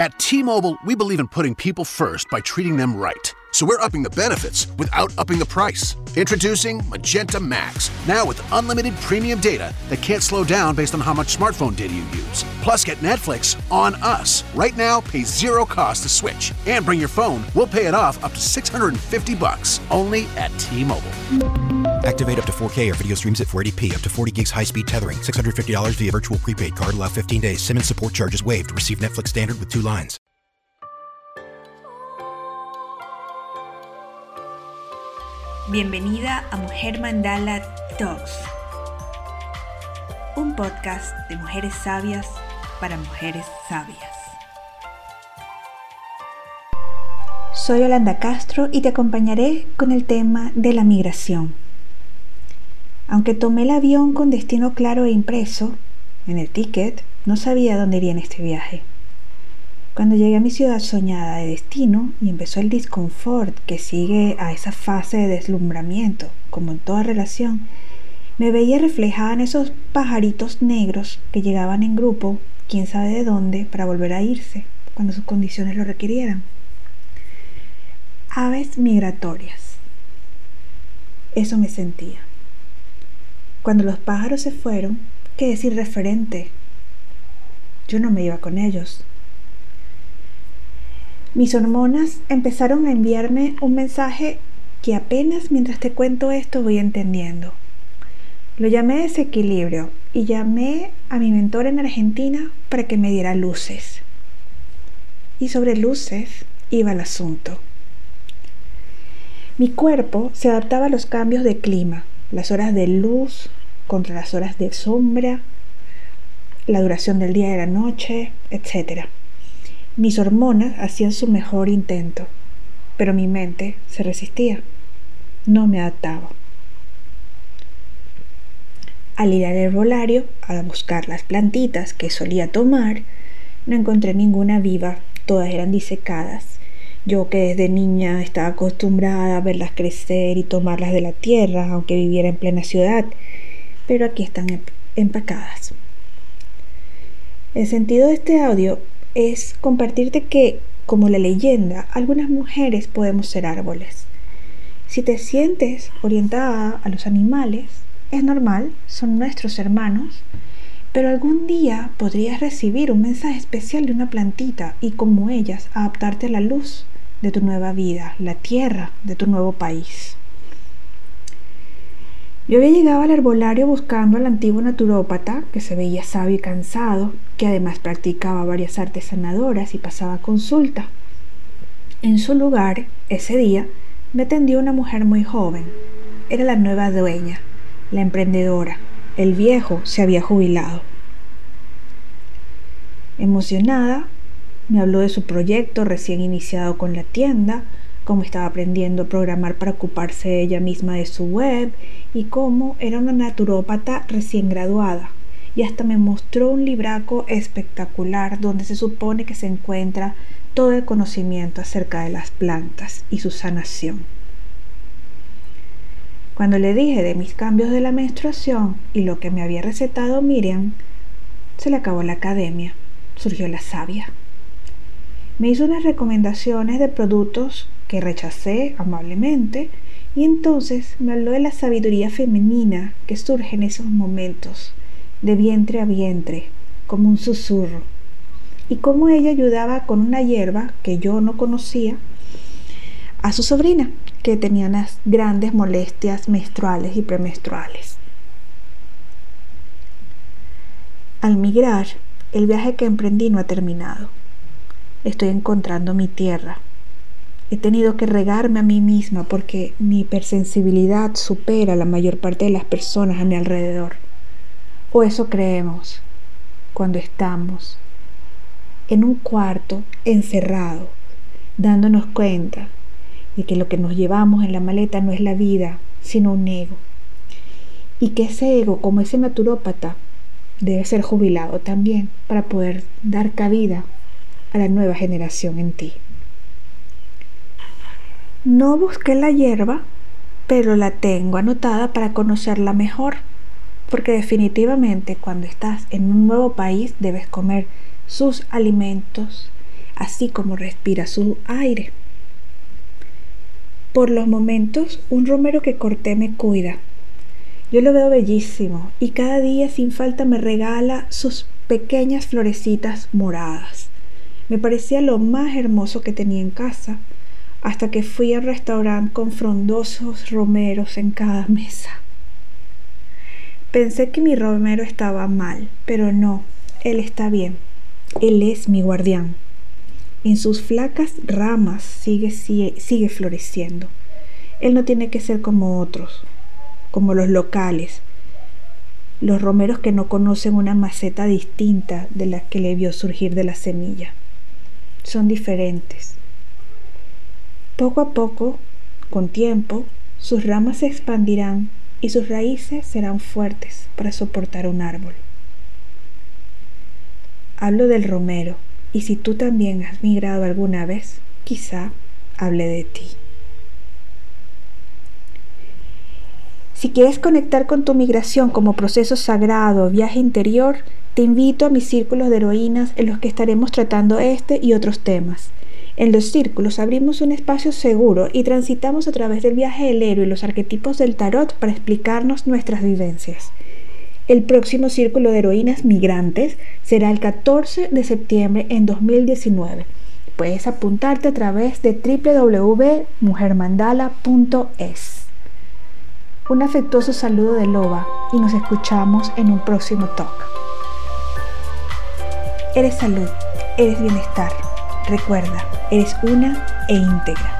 At T Mobile, we believe in putting people first by treating them right. So we're upping the benefits without upping the price. Introducing Magenta Max, now with unlimited premium data that can't slow down based on how much smartphone data you use. Plus, get Netflix on us. Right now, pay zero cost to switch. And bring your phone, we'll pay it off up to 650 bucks. Only at T-Mobile. Activate up to 4K or video streams at 480p, up to 40 gigs high speed tethering, $650 via virtual prepaid card, allow 15 days. SIM and support charges waived. Receive Netflix standard with two lines. Bienvenida a Mujer Mandala Talks, un podcast de mujeres sabias para mujeres sabias. Soy Yolanda Castro y te acompañaré con el tema de la migración. Aunque tomé el avión con destino claro e impreso en el ticket, no sabía dónde iría en este viaje. Cuando llegué a mi ciudad soñada de destino y empezó el disconfort que sigue a esa fase de deslumbramiento, como en toda relación, me veía reflejada en esos pajaritos negros que llegaban en grupo, quién sabe de dónde, para volver a irse cuando sus condiciones lo requirieran. Aves migratorias. Eso me sentía. Cuando los pájaros se fueron, ¿qué decir referente? Yo no me iba con ellos, mis hormonas empezaron a enviarme un mensaje que apenas mientras te cuento esto voy entendiendo. Lo llamé desequilibrio y llamé a mi mentor en Argentina para que me diera luces. Y sobre luces iba el asunto. Mi cuerpo se adaptaba a los cambios de clima, las horas de luz contra las horas de sombra, la duración del día y de la noche, etc. Mis hormonas hacían su mejor intento, pero mi mente se resistía. No me adaptaba. Al ir al herbolario a buscar las plantitas que solía tomar, no encontré ninguna viva, todas eran disecadas. Yo que desde niña estaba acostumbrada a verlas crecer y tomarlas de la tierra, aunque viviera en plena ciudad, pero aquí están empacadas. El sentido de este audio es compartirte que, como la leyenda, algunas mujeres podemos ser árboles. Si te sientes orientada a los animales, es normal, son nuestros hermanos, pero algún día podrías recibir un mensaje especial de una plantita y como ellas adaptarte a la luz de tu nueva vida, la tierra de tu nuevo país. Yo había llegado al herbolario buscando al antiguo naturópata, que se veía sabio y cansado, que además practicaba varias artes sanadoras y pasaba consulta. En su lugar, ese día, me atendió una mujer muy joven. Era la nueva dueña, la emprendedora. El viejo se había jubilado. Emocionada, me habló de su proyecto recién iniciado con la tienda, cómo estaba aprendiendo a programar para ocuparse ella misma de su web y cómo era una naturópata recién graduada. Y hasta me mostró un libraco espectacular donde se supone que se encuentra todo el conocimiento acerca de las plantas y su sanación. Cuando le dije de mis cambios de la menstruación y lo que me había recetado Miriam, se le acabó la academia, surgió la sabia. Me hizo unas recomendaciones de productos que rechacé amablemente y entonces me habló de la sabiduría femenina que surge en esos momentos, de vientre a vientre, como un susurro, y cómo ella ayudaba con una hierba que yo no conocía a su sobrina, que tenía unas grandes molestias menstruales y premenstruales. Al migrar, el viaje que emprendí no ha terminado. Estoy encontrando mi tierra, He tenido que regarme a mí misma porque mi hipersensibilidad supera a la mayor parte de las personas a mi alrededor. O eso creemos cuando estamos en un cuarto encerrado, dándonos cuenta de que lo que nos llevamos en la maleta no es la vida, sino un ego. Y que ese ego, como ese naturópata, debe ser jubilado también para poder dar cabida a la nueva generación en ti. No busqué la hierba, pero la tengo anotada para conocerla mejor, porque definitivamente cuando estás en un nuevo país debes comer sus alimentos, así como respira su aire. Por los momentos, un romero que corté me cuida. Yo lo veo bellísimo y cada día sin falta me regala sus pequeñas florecitas moradas. Me parecía lo más hermoso que tenía en casa, hasta que fui al restaurante con frondosos romeros en cada mesa. Pensé que mi romero estaba mal, pero no, él está bien. Él es mi guardián. En sus flacas ramas sigue, sigue, floreciendo. Él no tiene que ser como otros, como los locales, los romeros que no conocen una maceta distinta de la que le vio surgir de la semilla. Son diferentes. Poco a poco, con tiempo, sus ramas se expandirán y sus raíces serán fuertes para soportar un árbol. Hablo del romero, y si tú también has migrado alguna vez, quizá hable de ti. Si quieres conectar con tu migración como proceso sagrado, viaje interior, te invito a mis círculos de heroínas en los que estaremos tratando este y otros temas. En los círculos abrimos un espacio seguro y transitamos a través del viaje del héroe y los arquetipos del tarot para explicarnos nuestras vivencias. El próximo círculo de heroínas migrantes será el 14 de septiembre en 2019. Puedes apuntarte a través de www.mujermandala.es. Un afectuoso saludo de Loba y nos escuchamos en un próximo talk. Eres salud, eres bienestar. Recuerda, eres una e íntegra.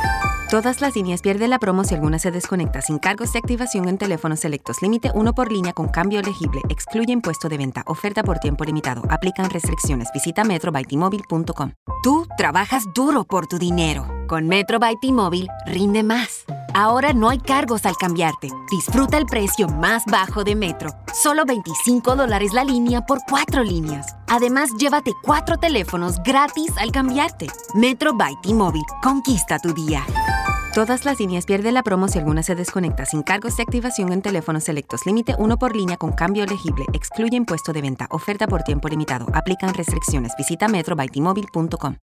Todas las líneas pierden la promo si alguna se desconecta sin cargos de activación en teléfonos selectos. Límite uno por línea con cambio elegible. Excluye impuesto de venta. Oferta por tiempo limitado. Aplican restricciones. Visita metrobytimóvil.com. Tú trabajas duro por tu dinero. Con Metro by T-Mobile rinde más. Ahora no hay cargos al cambiarte. Disfruta el precio más bajo de Metro. Solo 25 dólares la línea por cuatro líneas. Además, llévate cuatro teléfonos gratis al cambiarte. Metro by T-Mobile. Conquista tu día. Todas las líneas pierden la promo si alguna se desconecta sin cargos de activación en teléfonos selectos. Límite uno por línea con cambio elegible. Excluye impuesto de venta. Oferta por tiempo limitado. Aplican restricciones. Visita metrobytimóvil.com.